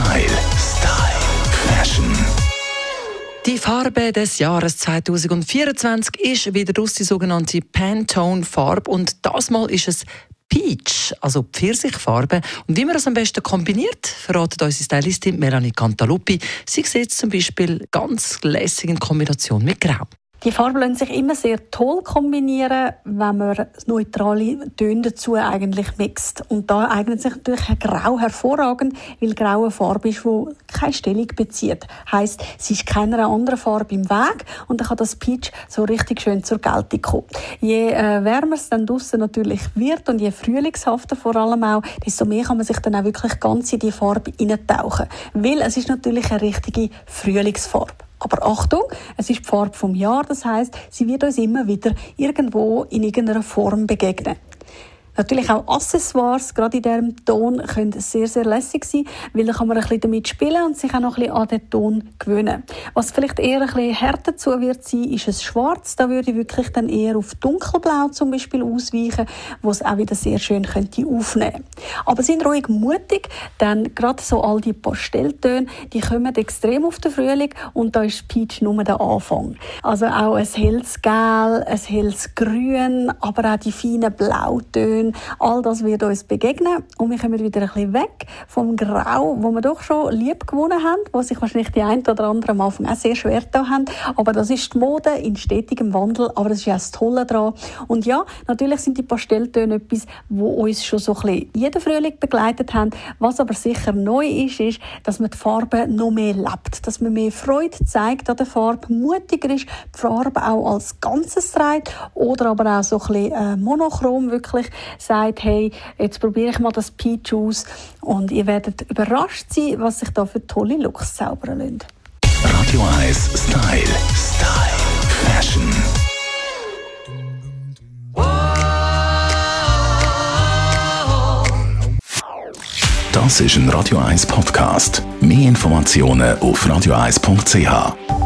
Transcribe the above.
Style. Style. Fashion. Die Farbe des Jahres 2024 ist wieder aus die sogenannte Pantone-Farbe und das Mal ist es Peach, also Pfirsichfarbe. Und wie man das am besten kombiniert, verratet unsere Stylistin Melanie Cantaluppi. Sie sieht es zum Beispiel ganz lässig in Kombination mit Grau. Die Farben lassen sich immer sehr toll kombinieren, wenn man neutrale Töne dazu eigentlich mixt. Und da eignet sich natürlich Grau hervorragend, weil Grau eine Farbe ist, die keine Stellung bezieht. Heißt, sie ist keiner anderen Farbe im Weg und dann kann das Peach so richtig schön zur Geltung kommen. Je äh, wärmer es dann draussen natürlich wird und je frühlingshafter vor allem auch, desto mehr kann man sich dann auch wirklich ganz in die Farbe eintauchen. Weil es ist natürlich eine richtige Frühlingsfarbe. Aber Achtung, es ist die Farbe vom Jahr, das heißt, sie wird uns immer wieder irgendwo in irgendeiner Form begegnen. Natürlich auch Accessoires, gerade in diesem Ton, können sehr, sehr lässig sein, weil dann kann man ein bisschen damit spielen und sich auch noch ein bisschen an den Ton gewöhnen. Was vielleicht eher ein bisschen härter zu wird sein, ist es Schwarz. Da würde ich wirklich dann eher auf Dunkelblau zum Beispiel ausweichen, wo es auch wieder sehr schön könnte aufnehmen. Aber sind ruhig mutig, denn gerade so all die Pastelltöne, die kommen extrem auf den Frühling und da ist Peach nur der Anfang. Also auch ein helles Gel, ein helles Grün, aber auch die feinen Blautöne, All das wird uns begegnen und wir kommen wieder ein bisschen weg vom Grau, wo wir doch schon lieb gewonnen haben, wo sich wahrscheinlich die ein oder andere am Anfang auch sehr schwer da haben. Aber das ist die Mode in stetigem Wandel, aber das ist ja das Tolle daran. Und ja, natürlich sind die Pastelltöne etwas, wo uns schon so ein bisschen jeden Frühling begleitet haben. Was aber sicher neu ist, ist, dass man die Farbe noch mehr lebt, dass man mehr Freude zeigt an der Farbe, mutiger ist, die Farbe auch als Ganzes trägt oder aber auch so ein bisschen äh, monochrom wirklich sagt, hey, jetzt probiere ich mal das Peach aus und ihr werdet überrascht sein, was sich da für tolle Looks zaubern lassen. Radio 1 Style. Style. Fashion. Das ist ein Radio 1 Podcast. Mehr Informationen auf radio1.ch.